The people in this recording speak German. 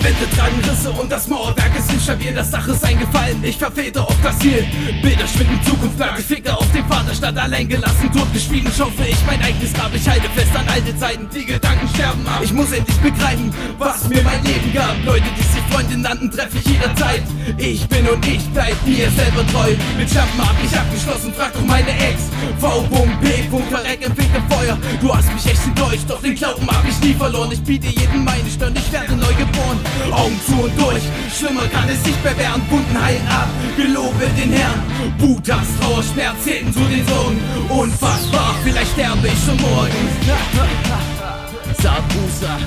Die Wände tragen Risse und das Mauerwerk ist instabil. Das Dach ist eingefallen, ich verfehlte auf das Ziel. Bilder schwinden Zukunft lang, ich ficke auf dem Vaterstadt allein gelassen, totgeschwiegen. Schaufe ich mein eigenes Grab, ich halte fest an alte Zeiten. Die Gedanken sterben ab. Ich muss endlich begreifen, was mir mein Leben gab. Leute, die sich Freunde nannten, treffe ich jederzeit. Ich bin und ich bleib mir selber treu. Mit Schaffen hab ich abgeschlossen, frag doch meine Ex. V.P. Verreck im Feuer. Du hast mich echt enttäuscht, doch den Glauben hab ich nie verloren. Ich biete jedem meine Stirn, ich werde neu geboren. Augen zu und durch, schlimmer kann es nicht mehr werden. Heilen ab, gelobe den Herrn. Wut, Hass, Trauer, Schmerz, hinten zu den Sorgen. Unfassbar, vielleicht sterbe ich schon morgen. Sabusa